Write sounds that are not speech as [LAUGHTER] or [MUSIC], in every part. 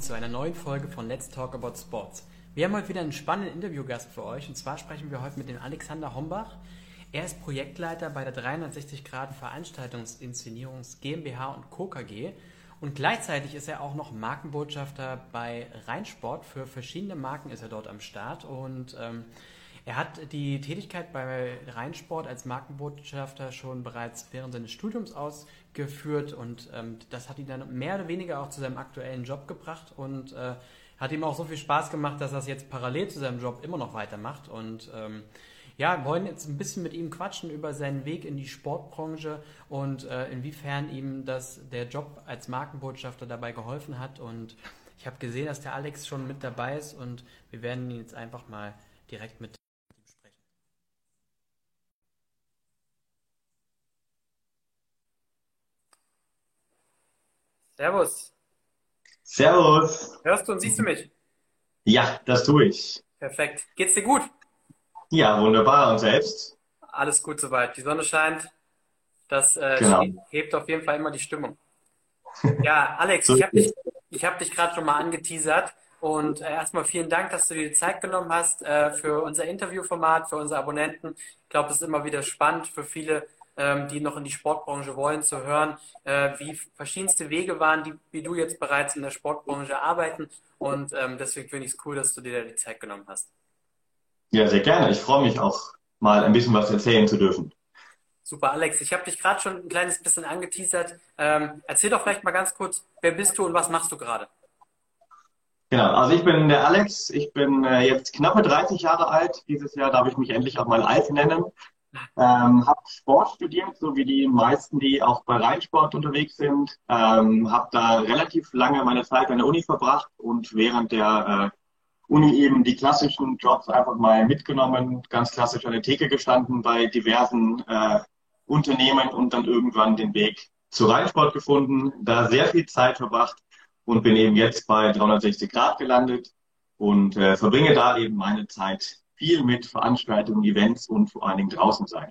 zu einer neuen Folge von Let's Talk About Sports. Wir haben heute wieder einen spannenden Interviewgast für euch und zwar sprechen wir heute mit dem Alexander Hombach. Er ist Projektleiter bei der 360 Grad Veranstaltungsinszenierungs GmbH und Co. KG und gleichzeitig ist er auch noch Markenbotschafter bei Rheinsport. Für verschiedene Marken ist er dort am Start und ähm, er hat die Tätigkeit bei Rheinsport als Markenbotschafter schon bereits während seines Studiums ausgeführt und ähm, das hat ihn dann mehr oder weniger auch zu seinem aktuellen Job gebracht und äh, hat ihm auch so viel Spaß gemacht, dass er es jetzt parallel zu seinem Job immer noch weitermacht und ähm, ja, wollen jetzt ein bisschen mit ihm quatschen über seinen Weg in die Sportbranche und äh, inwiefern ihm das der Job als Markenbotschafter dabei geholfen hat und ich habe gesehen, dass der Alex schon mit dabei ist und wir werden ihn jetzt einfach mal direkt mit Servus. Servus. Hörst du und siehst du mich? Ja, das tue ich. Perfekt. Geht's dir gut? Ja, wunderbar. Und selbst? Alles gut soweit. Die Sonne scheint. Das äh, Genau. hebt auf jeden Fall immer die Stimmung. Ja, Alex, So ich habe dich, ich hab dich gerade schon mal angeteasert. Und äh, erstmal vielen Dank, dass du dir die Zeit genommen hast äh, für unser Interviewformat, für unsere Abonnenten. Ich glaube, es ist immer wieder spannend für viele, die noch in die Sportbranche wollen, zu hören, äh, wie verschiedenste Wege waren, die, wie du jetzt bereits in der Sportbranche arbeiten. Und ähm, deswegen finde ich es cool, dass du dir da die Zeit genommen hast. Ja, sehr gerne. Ich freue mich auch, mal ein bisschen was erzählen zu dürfen. Super, Alex. Ich habe dich gerade schon ein kleines bisschen angeteasert. Ähm, erzähl doch vielleicht mal ganz kurz, wer bist du und was machst du gerade? Genau, also ich bin der Alex. Ich bin äh, jetzt knappe 30 Jahre alt. Dieses Jahr darf ich mich endlich auch mal alt nennen. Ähm, habe Sport studiert, so wie die meisten, die auch bei Rheinsport unterwegs sind. Ähm, habe da relativ lange meine Zeit an der Uni verbracht und während der äh, Uni eben die klassischen Jobs einfach mal mitgenommen, ganz klassisch an der Theke gestanden bei diversen äh, Unternehmen und dann irgendwann den Weg zu Rheinsport gefunden, da sehr viel Zeit verbracht und bin eben jetzt bei 360 Grad gelandet und äh, verbringe da eben meine Zeit viel mit Veranstaltungen, Events und vor allen Dingen draußen sein.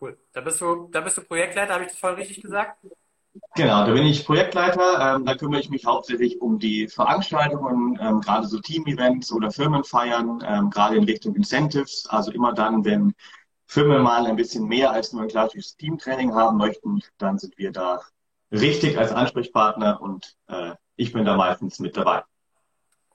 Cool. Da bist du, da bist du Projektleiter, habe ich das vorhin richtig gesagt? Genau, da bin ich Projektleiter. Ähm, da kümmere ich mich hauptsächlich um die Veranstaltungen, ähm, gerade so Team-Events oder Firmenfeiern, ähm, gerade in Richtung Incentives. Also immer dann, wenn Firmen mal ein bisschen mehr als nur ein klassisches Teamtraining haben möchten, dann sind wir da richtig als Ansprechpartner und äh, ich bin da meistens mit dabei.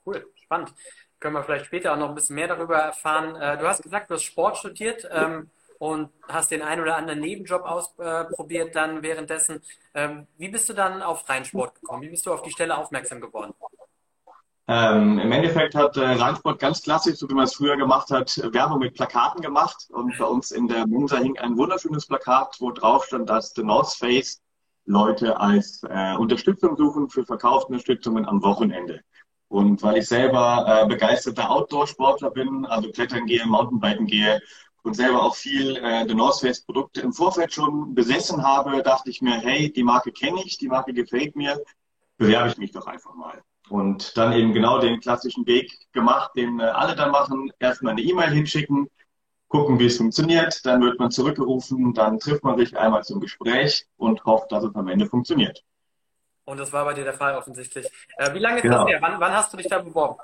Cool, spannend. Können wir vielleicht später auch noch ein bisschen mehr darüber erfahren. Äh, du hast gesagt, du hast Sport studiert ähm, und hast den einen oder anderen Nebenjob ausprobiert dann währenddessen. Ähm, wie bist du dann auf Rheinsport gekommen? Wie bist du auf die Stelle aufmerksam geworden? Ähm, Im Endeffekt hat äh, Rheinsport ganz klassisch, so wie man es früher gemacht hat, Werbung mit Plakaten gemacht. Und bei uns in der Mensa hing ein wunderschönes Plakat, wo drauf stand, dass The North Face Leute als äh, Unterstützung suchen für Verkaufsunterstützungen am Wochenende. Und weil ich selber äh, begeisterter Outdoor-Sportler bin, also klettern gehe, Mountainbiken gehe und selber auch viel äh, The North Face Produkte im Vorfeld schon besessen habe, dachte ich mir, hey, die Marke kenne ich, die Marke gefällt mir, bewerbe ich mich doch einfach mal. Und dann eben genau den klassischen Weg gemacht, den äh, alle dann machen. Erstmal eine E-Mail hinschicken, gucken, wie es funktioniert. Dann wird man zurückgerufen, dann trifft man sich einmal zum Gespräch und hofft, dass es am Ende funktioniert. Und das war bei dir der Fall offensichtlich. Äh, wie lange ist Genau. das her? Wann, wann hast du dich da beworben?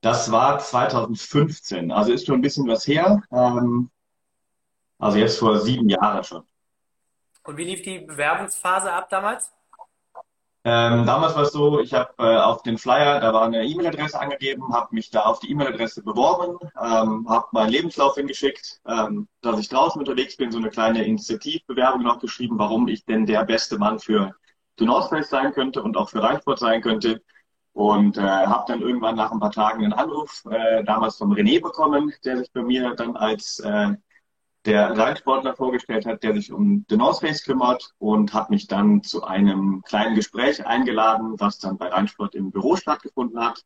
Das war 2015, also ist schon ein bisschen was her. Ähm, also jetzt vor sieben Jahren schon. Und wie lief die Bewerbungsphase ab damals? Ähm, damals war es so, ich habe äh, auf den Flyer, da war eine E-Mail-Adresse angegeben, habe mich da auf die E-Mail-Adresse beworben, ähm, habe meinen Lebenslauf hingeschickt, ähm, dass ich draußen unterwegs bin, so eine kleine Initiativbewerbung noch geschrieben, warum ich denn der beste Mann für Face sein könnte und auch für Rheinsport sein könnte. Und äh, habe dann irgendwann nach ein paar Tagen einen Anruf äh, damals von René bekommen, der sich bei mir dann als äh, der Rheinsportler vorgestellt hat, der sich um The North Face kümmert und hat mich dann zu einem kleinen Gespräch eingeladen, was dann bei Rheinsport im Büro stattgefunden hat.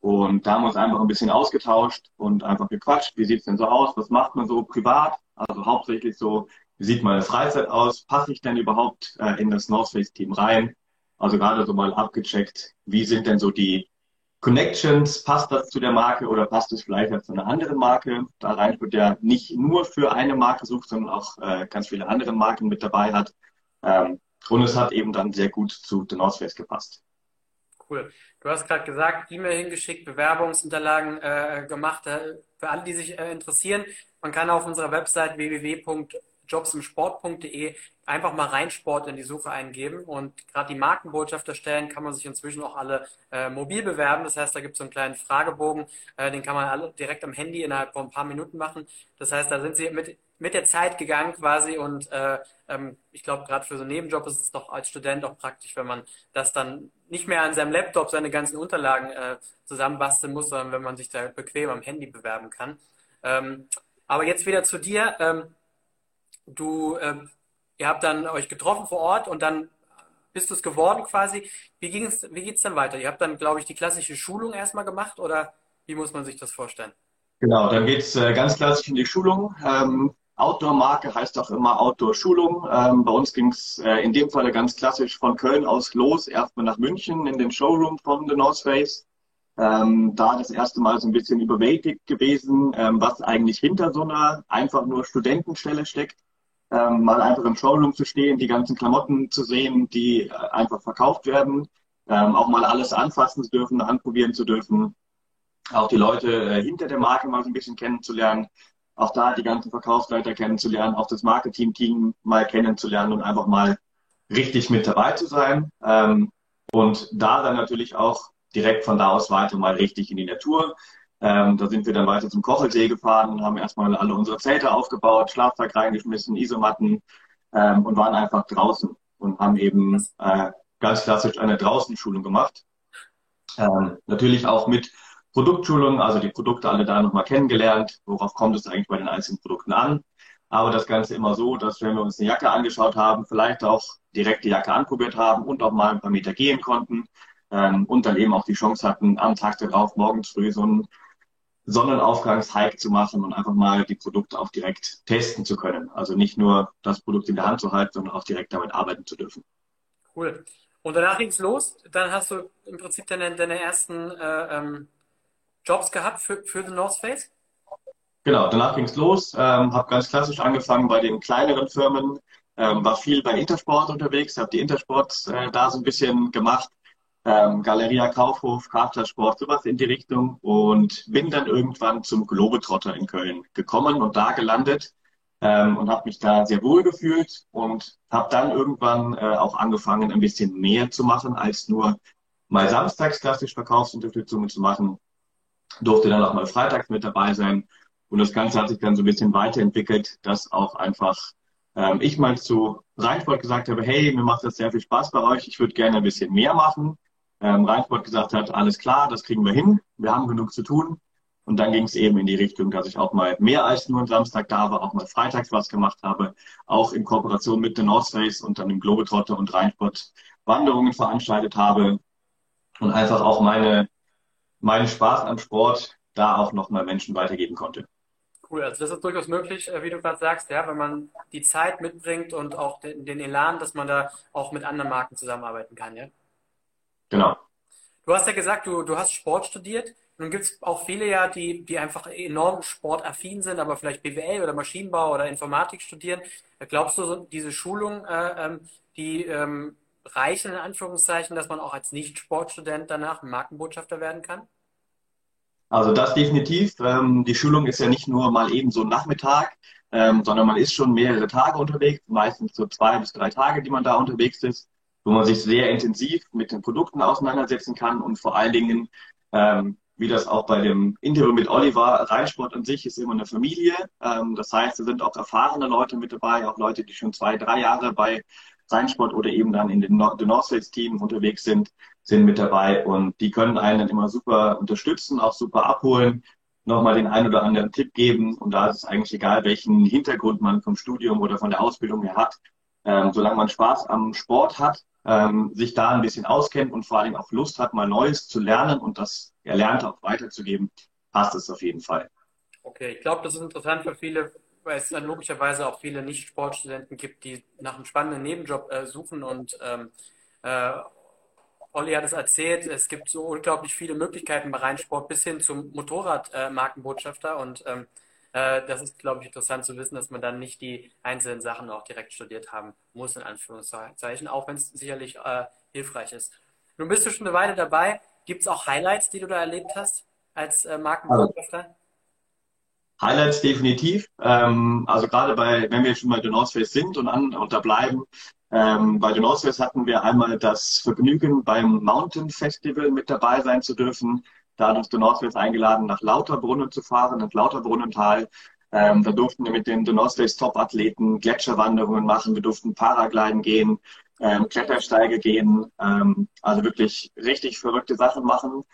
Und da haben wir uns einfach ein bisschen ausgetauscht und einfach gequatscht. Wie sieht's denn so aus? Was macht man so privat? Also hauptsächlich so, wie sieht meine Freizeit aus? Passe ich denn überhaupt äh, in das North Face Team rein? Also gerade so mal abgecheckt, wie sind denn so die Connections, passt das zu der Marke oder passt es vielleicht zu einer anderen Marke? Da Rheinsport ja nicht nur für eine Marke sucht, sondern auch äh, ganz viele andere Marken mit dabei hat. Ähm, und es hat eben dann sehr gut zu The North Face gepasst. Cool. Du hast gerade gesagt, E-Mail hingeschickt, Bewerbungsunterlagen äh, gemacht. Äh, für alle, die sich äh, interessieren, man kann auf unserer Website www.jobsimsport.de einfach mal Reinsport in die Suche eingeben und gerade die Markenbotschafterstellen kann man sich inzwischen auch alle äh, mobil bewerben. Das heißt, da gibt es so einen kleinen Fragebogen, äh, den kann man alle direkt am Handy innerhalb von ein paar Minuten machen. Das heißt, da sind sie mit, mit der Zeit gegangen quasi und äh, ähm, ich glaube, gerade für so einen Nebenjob ist es doch als Student auch praktisch, wenn man das dann nicht mehr an seinem Laptop seine ganzen Unterlagen äh, zusammenbasteln muss, sondern wenn man sich da bequem am Handy bewerben kann. Ähm, aber jetzt wieder zu dir. Ähm, du ähm, Ihr habt dann euch getroffen vor Ort und dann bist du es geworden quasi. Wie ging es, wie geht's dann weiter? Ihr habt dann, glaube ich, die klassische Schulung erstmal gemacht oder wie muss man sich das vorstellen? Genau, dann geht's äh, ganz klassisch in die Schulung. Ähm, Outdoor-Marke heißt auch immer Outdoor-Schulung. Ähm, bei uns ging's äh, in dem Falle ganz klassisch von Köln aus los, erstmal nach München in den Showroom von The North Face. Ähm, da das erste Mal so ein bisschen überwältigt gewesen, ähm, was eigentlich hinter so einer einfach nur Studentenstelle steckt ähm, mal einfach im Showroom zu stehen, die ganzen Klamotten zu sehen, die äh, einfach verkauft werden, ähm, auch mal alles anfassen zu dürfen, anprobieren zu dürfen, auch die Leute äh, hinter der Marke mal so ein bisschen kennenzulernen, auch da die ganzen Verkaufsleiter kennenzulernen, auch das Marketing-Team mal kennenzulernen und einfach mal richtig mit dabei zu sein. Ähm, und da dann natürlich auch direkt von da aus weiter mal richtig in die Natur. Ähm, da sind wir dann weiter zum Kochelsee gefahren und haben erstmal alle unsere Zelte aufgebaut, Schlafsack reingeschmissen, Isomatten ähm, und waren einfach draußen und haben eben äh, ganz klassisch eine Draußenschulung gemacht. Ähm, natürlich auch mit Produktschulung, also die Produkte alle da nochmal kennengelernt, worauf kommt es eigentlich bei den einzelnen Produkten an. Aber das Ganze immer so, dass wenn wir uns eine Jacke angeschaut haben, vielleicht auch direkt die Jacke anprobiert haben und auch mal ein paar Meter gehen konnten ähm, und dann eben auch die Chance hatten, am Tag darauf morgens früh so ein Sonnenaufgangs-Hike zu machen und einfach mal die Produkte auch direkt testen zu können. Also nicht nur das Produkt in der Hand zu halten, sondern auch direkt damit arbeiten zu dürfen. Cool. Und danach ging es los. Dann hast du im Prinzip deine, deine ersten äh, ähm, Jobs gehabt für, für The North Face? Genau, danach ging es los. Ähm, habe ganz klassisch angefangen bei den kleineren Firmen, ähm, war viel bei Intersport unterwegs, habe die Intersports äh, da so ein bisschen gemacht, ähm, Galeria Kaufhof, Kraftsport, sowas in die Richtung. Und bin dann irgendwann zum Globetrotter in Köln gekommen und da gelandet ähm, und habe mich da sehr wohl gefühlt und habe dann irgendwann äh, auch angefangen, ein bisschen mehr zu machen, als nur mal samstags klassisch Verkaufsunterstützungen zu machen. Durfte dann auch mal freitags mit dabei sein. Und das Ganze hat sich dann so ein bisschen weiterentwickelt, dass auch einfach ähm, ich mal zu Rheinsport gesagt habe, hey, mir macht das sehr viel Spaß bei euch, ich würde gerne ein bisschen mehr machen ähm, Rheinsport gesagt hat, alles klar, das kriegen wir hin, wir haben genug zu tun. Und dann ging es eben in die Richtung, dass ich auch mal mehr als nur am Samstag da war, auch mal freitags was gemacht habe, auch in Kooperation mit The North Face und dann im Globetrotter und Rheinsport Wanderungen veranstaltet habe und einfach auch meine, meinen Spaß am Sport da auch nochmal Menschen weitergeben konnte. Cool, also das ist durchaus möglich, äh, wie du gerade sagst, ja, wenn man die Zeit mitbringt und auch den, den Elan, dass man da auch mit anderen Marken zusammenarbeiten kann, ja? Genau. Du hast ja gesagt, du, du hast Sport studiert. Nun gibt es auch viele ja, die, die einfach enorm sportaffin sind, aber vielleicht BWL oder Maschinenbau oder Informatik studieren. Glaubst du, diese Schulung, äh, ähm, die ähm, reichen in Anführungszeichen, dass man auch als Nicht-Sportstudent danach Markenbotschafter werden kann? Also das definitiv. Ähm, die Schulung ist ja nicht nur mal eben so ein Nachmittag, ähm, sondern man ist schon mehrere Tage unterwegs, meistens so zwei bis drei Tage, die man da unterwegs ist wo man sich sehr intensiv mit den Produkten auseinandersetzen kann und vor allen Dingen, ähm, wie das auch bei dem Interview mit Oliver, Rheinsport an sich ist immer eine Familie. Ähm, das heißt, es sind auch erfahrene Leute mit dabei, auch Leute, die schon zwei, drei Jahre bei Rheinsport oder eben dann in den Nord Northface Team unterwegs sind, sind mit dabei und die können einen dann immer super unterstützen, auch super abholen, nochmal den einen oder anderen Tipp geben und da ist es eigentlich egal, welchen Hintergrund man vom Studium oder von der Ausbildung her hat. Ähm, solange man Spaß am Sport hat, ähm, sich da ein bisschen auskennt und vor allem auch Lust hat, mal Neues zu lernen und das Erlernte auch weiterzugeben, passt es auf jeden Fall. Okay, ich glaube, das ist interessant für viele, weil es dann logischerweise auch viele Nicht-Sportstudenten gibt, die nach einem spannenden Nebenjob äh, suchen und ähm, äh, Olli hat es erzählt, es gibt so unglaublich viele Möglichkeiten bei Rheinsport bis hin zum Motorradmarkenbotschafter äh, und ähm, äh, das ist, glaube ich, interessant zu wissen, dass man dann nicht die einzelnen Sachen auch direkt studiert haben muss, in Anführungszeichen, auch wenn es sicherlich äh, hilfreich ist. Nun bist du schon eine Weile dabei. Gibt es auch Highlights, die du da erlebt hast als äh, Markenbotschafter? Highlights definitiv. Ähm, also gerade bei, wenn wir schon bei The North Face sind und, an, und da bleiben, ähm, bei The North Face hatten wir einmal das Vergnügen, beim Mountain Festival mit dabei sein zu dürfen. Da hat uns The North Face eingeladen, nach Lauterbrunnen zu fahren, ins Lauterbrunnental. Ähm, da durften wir mit den Face Top-Athleten Gletscherwanderungen machen, wir durften Paragliden gehen, ähm, Klettersteige gehen, ähm, also wirklich richtig verrückte Sachen machen.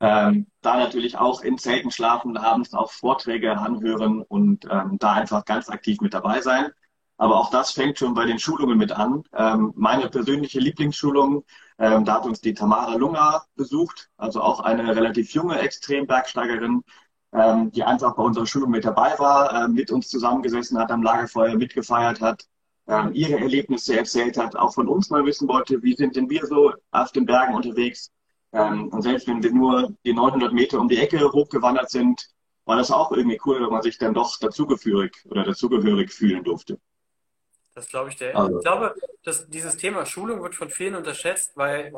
Ähm, da natürlich auch in Zelten schlafen, abends auch Vorträge anhören und ähm, da einfach ganz aktiv mit dabei sein. Aber auch das fängt schon bei den Schulungen mit an. Ähm, meine persönliche Lieblingsschulung, ähm, da hat uns die Tamara Lunger besucht, also auch eine relativ junge Extrembergsteigerin, ähm, die einfach bei unserer Schulung mit dabei war, äh, mit uns zusammengesessen hat, am Lagerfeuer mitgefeiert hat, ähm, ihre Erlebnisse erzählt hat, auch von uns mal wissen wollte, wie sind denn wir so auf den Bergen unterwegs. Ähm, und selbst wenn wir nur die 900 Meter um die Ecke hochgewandert sind, war das auch irgendwie cool, wenn man sich dann doch dazugehörig oder dazugehörig fühlen durfte. Das glaube ich dir. Also. Ich glaube, dass dieses Thema Schulung wird von vielen unterschätzt, weil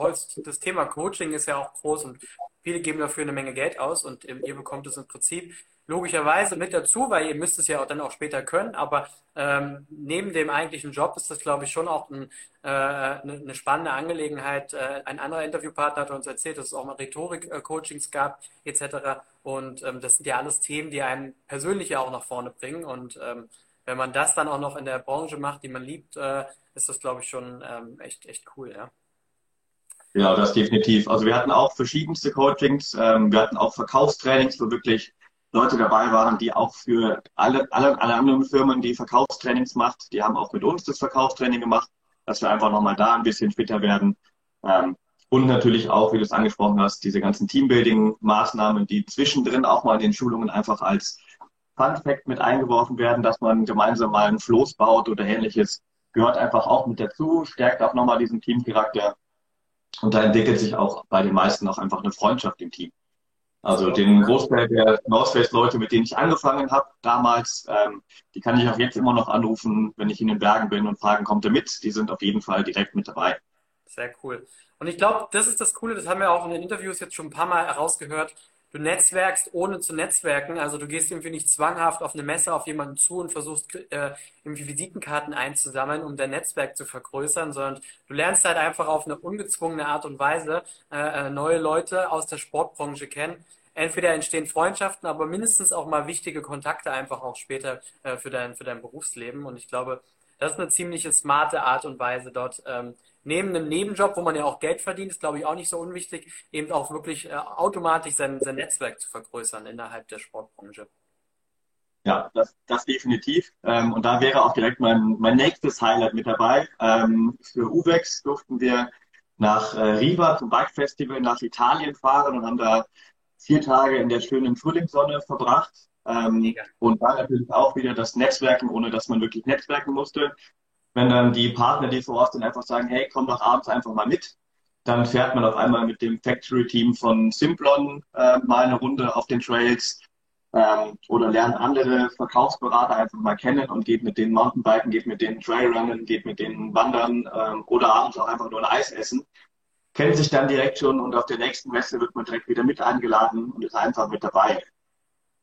das Thema Coaching ist ja auch groß und viele geben dafür eine Menge Geld aus und ihr bekommt es im Prinzip logischerweise mit dazu, weil ihr müsst es ja auch dann auch später können. Aber ähm, neben dem eigentlichen Job ist das, glaube ich, schon auch ein, äh, eine, eine, spannende Angelegenheit. Äh, ein anderer Interviewpartner hat uns erzählt, dass es auch mal Rhetorik-Coachings gab etc. Und ähm, das sind ja alles Themen, die einen persönlich ja auch nach vorne bringen. Und ähm, wenn man das dann auch noch in der Branche macht, die man liebt, äh, ist das, glaube ich, schon ähm, echt, echt cool, ja. Ja, das definitiv. Also wir hatten auch verschiedenste Coachings. Ähm, wir hatten auch Verkaufstrainings, wo wirklich Leute dabei waren, die auch für alle, alle, alle anderen Firmen, die Verkaufstrainings macht, die haben auch mit uns das Verkaufstraining gemacht, dass wir einfach nochmal da ein bisschen fitter werden. Ähm, und natürlich auch, wie du es angesprochen hast, diese ganzen Teambuilding-Maßnahmen, die zwischendrin auch mal in den Schulungen einfach als Fun Fact mit eingeworfen werden, dass man gemeinsam mal einen Floß baut oder ähnliches, gehört einfach auch mit dazu, stärkt auch nochmal diesen Teamcharakter. Und da entwickelt sich auch bei den meisten auch einfach eine Freundschaft im Team. Also den Großteil der Northface-Leute, mit denen ich angefangen habe damals, ähm, die kann ich auch jetzt immer noch anrufen, wenn ich in den Bergen bin und fragen, kommt ihr mit? Die sind auf jeden Fall direkt mit dabei. Sehr cool. Und ich glaube, das ist das Coole, das haben wir auch in den Interviews jetzt schon ein paar Mal herausgehört. Du netzwerkst ohne zu netzwerken. Also du gehst irgendwie nicht zwanghaft auf eine Messe auf jemanden zu und versuchst äh, irgendwie Visitenkarten einzusammeln, um dein Netzwerk zu vergrößern, sondern du lernst halt einfach auf eine ungezwungene Art und Weise äh, äh neue Leute aus der Sportbranche kennen. Entweder entstehen Freundschaften, aber mindestens auch mal wichtige Kontakte einfach auch später äh, für, dein, für dein Berufsleben. Und ich glaube, das ist eine ziemlich smarte Art und Weise, dort ähm, neben einem Nebenjob, wo man ja auch Geld verdient, ist glaube ich auch nicht so unwichtig, eben auch wirklich äh, automatisch sein, sein Netzwerk zu vergrößern innerhalb der Sportbranche. Ja, das, das definitiv. Ähm, und da wäre auch direkt mein, mein nächstes Highlight mit dabei. Ähm, für UVEX durften wir nach äh, Riva zum Bike Festival nach Italien fahren und haben da vier Tage in der schönen Frühlingssonne verbracht. Ähm, und da natürlich auch wieder das Netzwerken, ohne dass man wirklich netzwerken musste. Wenn dann die Partner, die vor Ort sind, einfach sagen, hey, komm doch abends einfach mal mit, dann fährt man auf einmal mit dem Factory-Team von Simplon äh, mal eine Runde auf den Trails ähm, oder lernt andere Verkaufsberater einfach mal kennen und geht mit denen Mountainbiken, geht mit denen Trailrunnen, geht mit denen wandern ähm, oder abends auch einfach nur ein Eis essen. Kennt sich dann direkt schon und auf der nächsten Messe wird man direkt wieder mit eingeladen und ist einfach mit dabei.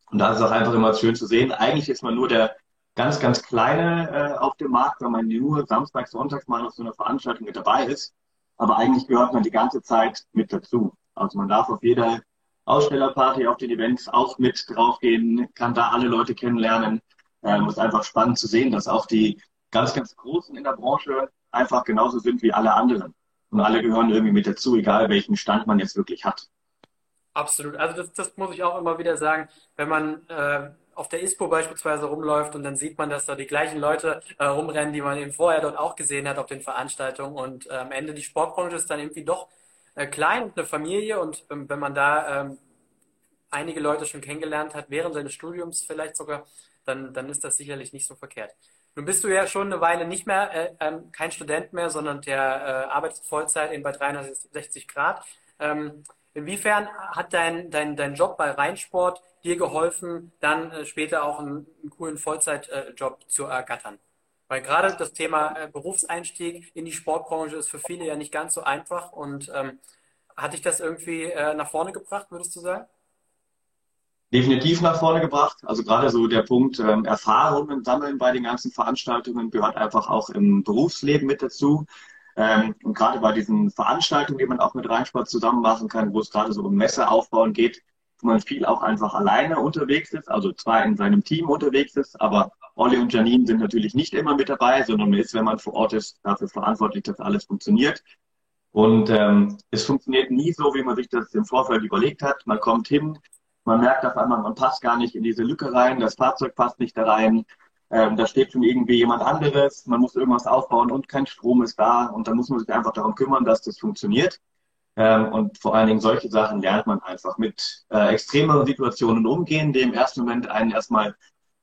Und da ist auch einfach immer schön zu sehen. Eigentlich ist man nur der ganz, ganz kleine äh, auf dem Markt, wenn man nur samstags, sonntags mal auf so einer Veranstaltung mit dabei ist. Aber eigentlich gehört man die ganze Zeit mit dazu. Also man darf auf jeder Ausstellerparty, auf den Events auch mit draufgehen, kann da alle Leute kennenlernen. Ähm, ist einfach spannend zu sehen, dass auch die ganz, ganz Großen in der Branche einfach genauso sind wie alle anderen. Und alle gehören irgendwie mit dazu, egal welchen Stand man jetzt wirklich hat. Absolut. Also das, das muss ich auch immer wieder sagen, wenn man äh, auf der ISPO beispielsweise rumläuft und dann sieht man, dass da die gleichen Leute äh, rumrennen, die man eben vorher dort auch gesehen hat auf den Veranstaltungen und äh, am Ende die Sportbranche ist dann irgendwie doch äh, klein und eine Familie und ähm, wenn man da ähm, einige Leute schon kennengelernt hat, während seines Studiums vielleicht sogar, dann, dann ist das sicherlich nicht so verkehrt. Nun bist du ja schon eine Weile nicht mehr äh, ähm, kein Student mehr, sondern der äh, arbeitet Vollzeit in bei 360 Grad. Ähm, inwiefern hat dein, dein, dein Job bei Rheinsport dir geholfen, dann äh, später auch einen, einen coolen Vollzeitjob äh, zu ergattern? Weil gerade das Thema äh, Berufseinstieg in die Sportbranche ist für viele ja nicht ganz so einfach und ähm, Hat dich das irgendwie äh, nach vorne gebracht, würdest du sagen? Definitiv nach vorne gebracht. Also gerade so der Punkt ähm, Erfahrungen sammeln bei den ganzen Veranstaltungen gehört einfach auch im Berufsleben mit dazu. Ähm, und gerade bei diesen Veranstaltungen, die man auch mit Rheinsport zusammen machen kann, wo es gerade so um Messe aufbauen geht, wo man viel auch einfach alleine unterwegs ist, also zwar in seinem Team unterwegs ist, aber Olli und Janine sind natürlich nicht immer mit dabei, sondern man ist, wenn man vor Ort ist, dafür verantwortlich, dass alles funktioniert. Und ähm, es funktioniert nie so, wie man sich das im Vorfeld überlegt hat. Man kommt hin, man merkt auf einmal, man passt gar nicht in diese Lücke rein, das Fahrzeug passt nicht da rein, ähm, da steht schon irgendwie jemand anderes, man muss irgendwas aufbauen und kein Strom ist da und dann muss man sich einfach darum kümmern, dass das funktioniert. Ähm, und vor allen Dingen solche Sachen lernt man einfach mit äh, extremeren Situationen umgehen, die im ersten Moment einen erstmal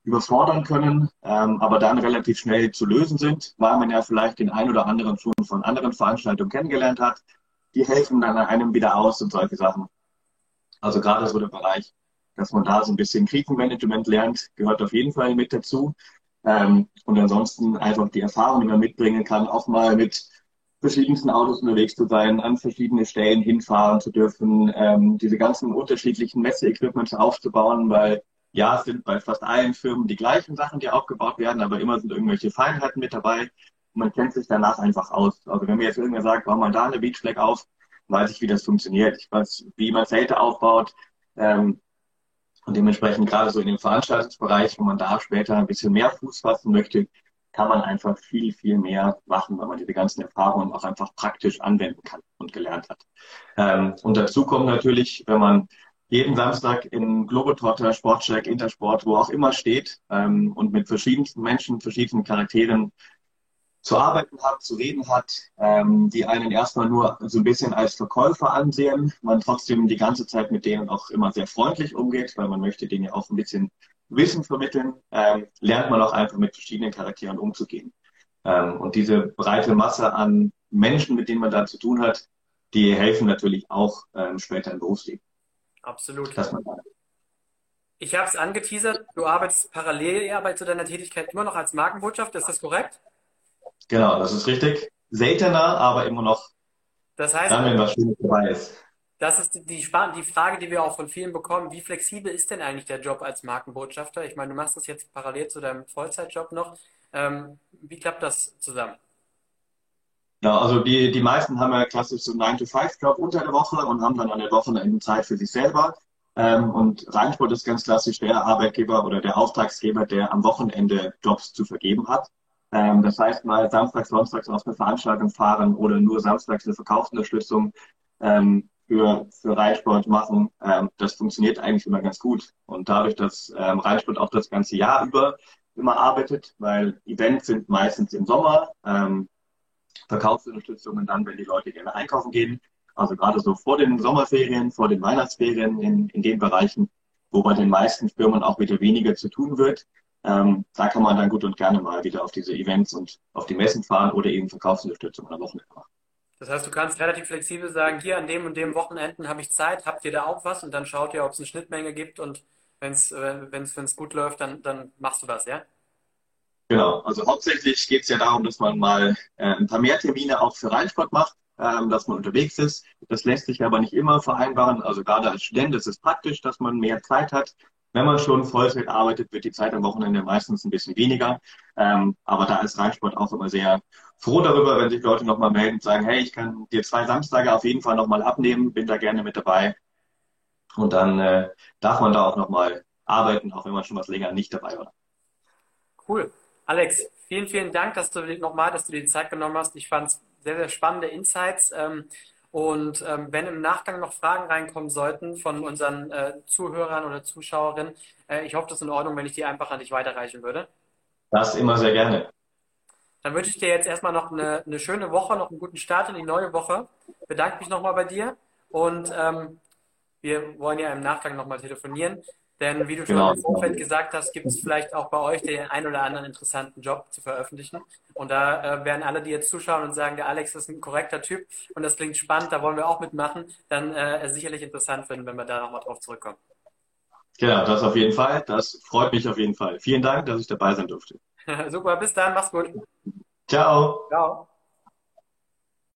überfordern können, ähm, aber dann relativ schnell zu lösen sind, weil man ja vielleicht den ein oder anderen schon von anderen Veranstaltungen kennengelernt hat. Die helfen dann einem wieder aus und solche Sachen. Also gerade so der Bereich, dass man da so ein bisschen Krisenmanagement lernt, gehört auf jeden Fall mit dazu. Ähm, und ansonsten einfach die Erfahrung, die man mitbringen kann, auch mal mit verschiedensten Autos unterwegs zu sein, an verschiedene Stellen hinfahren zu dürfen, ähm, diese ganzen unterschiedlichen Messeequipments aufzubauen, weil ja, es sind bei fast allen Firmen die gleichen Sachen, die aufgebaut werden, aber immer sind irgendwelche Feinheiten mit dabei. Man kennt sich danach einfach aus. Also wenn mir jetzt irgendwer sagt, bau mal da eine Beachflag auf, weiß ich, wie das funktioniert. Ich weiß, wie man Zelte aufbaut. Ähm, und dementsprechend gerade so in dem Veranstaltungsbereich, wo man da später ein bisschen mehr Fuß fassen möchte, kann man einfach viel, viel mehr machen, weil man diese ganzen Erfahrungen auch einfach praktisch anwenden kann und gelernt hat. Ähm, und dazu kommt natürlich, wenn man jeden Samstag in Globetrotter, Sportcheck, Intersport, wo auch immer steht ähm, und mit verschiedensten Menschen, verschiedenen Charakteren zu arbeiten hat, zu reden hat, ähm, die einen erstmal nur so ein bisschen als Verkäufer ansehen, man trotzdem die ganze Zeit mit denen auch immer sehr freundlich umgeht, weil man möchte denen ja auch ein bisschen Wissen vermitteln, ähm, lernt man auch einfach mit verschiedenen Charakteren umzugehen. Ähm, und diese breite Masse an Menschen, mit denen man da zu tun hat, die helfen natürlich auch ähm, später im Berufsleben. Absolut. ich habe es angeteasert, du arbeitest parallel ja bei zu deiner Tätigkeit immer noch als Markenbotschaft, ist das korrekt? Genau, das ist richtig. Seltener, aber immer noch das heißt, dann, wenn was Schönes dabei ist. Das ist die, die Frage, die wir auch von vielen bekommen. Wie flexibel ist denn eigentlich der Job als Markenbotschafter? Ich meine, du machst das jetzt parallel zu deinem Vollzeitjob noch. Ähm, wie klappt das zusammen? Ja, also die, die meisten haben ja klassisch so einen 9-to-5-Job unter der Woche und haben dann an der Wochenende Zeit für sich selber. Ähm, und Rheinsport ist ganz klassisch der Arbeitgeber oder der Auftragsgeber, der am Wochenende Jobs zu vergeben hat. Ähm, das heißt mal samstags, sonntags auf eine Veranstaltung fahren oder nur samstags eine Verkaufsunterstützung ähm, für, für Reitsport machen. Ähm, das funktioniert eigentlich immer ganz gut. Und dadurch, dass ähm, Reitsport auch das ganze Jahr über immer arbeitet, weil Events sind meistens im Sommer, ähm, Verkaufsunterstützungen dann, wenn die Leute gerne einkaufen gehen. Also gerade so vor den Sommerferien, vor den Weihnachtsferien in, in den Bereichen, wo bei den meisten Firmen auch wieder weniger zu tun wird. Ähm, da kann man dann gut und gerne mal wieder auf diese Events und auf die Messen fahren oder eben Verkaufsunterstützung am Wochenende machen. Das heißt, du kannst relativ flexibel sagen, hier an dem und dem Wochenenden habe ich Zeit, habt ihr da auch was? Und dann schaut ihr, ob es eine Schnittmenge gibt und wenn es wenn gut läuft, dann, dann machst du das, ja? Genau, also hauptsächlich geht es ja darum, dass man mal äh, ein paar mehr Termine auch für Reinsport macht, ähm, dass man unterwegs ist. Das lässt sich aber nicht immer vereinbaren. Also gerade als Student ist es praktisch, dass man mehr Zeit hat, wenn man schon Vollzeit arbeitet, wird die Zeit am Wochenende meistens ein bisschen weniger. Ähm, aber da ist Rheinsport auch immer sehr froh darüber, wenn sich Leute nochmal melden und sagen, hey, ich kann dir zwei Samstage auf jeden Fall nochmal abnehmen, bin da gerne mit dabei. Und dann äh, darf man da auch nochmal arbeiten, auch wenn man schon was länger nicht dabei war. Cool. Alex, vielen, vielen Dank, dass du nochmal, dass du dir die Zeit genommen hast. Ich fand es sehr, sehr spannende Insights. Ähm, und ähm, wenn im Nachgang noch Fragen reinkommen sollten von unseren äh, Zuhörern oder Zuschauerinnen, äh, ich hoffe, das ist in Ordnung, wenn ich die einfach an dich weiterreichen würde. Das immer sehr gerne. Dann wünsche ich dir jetzt erstmal noch eine, eine schöne Woche, noch einen guten Start in die neue Woche. Bedanke mich nochmal bei dir und ähm, wir wollen ja im Nachgang nochmal telefonieren. Denn wie du schon genau. im Vorfeld gesagt hast, gibt es vielleicht auch bei euch den einen oder anderen interessanten Job zu veröffentlichen. Und da äh, werden alle, die jetzt zuschauen und sagen, der Alex ist ein korrekter Typ und das klingt spannend, da wollen wir auch mitmachen, dann äh, sicherlich interessant finden, wenn wir da nochmal drauf zurückkommen. Genau, das auf jeden Fall. Das freut mich auf jeden Fall. Vielen Dank, dass ich dabei sein durfte. [LAUGHS] Super, bis dann, mach's gut. Ciao. Ciao.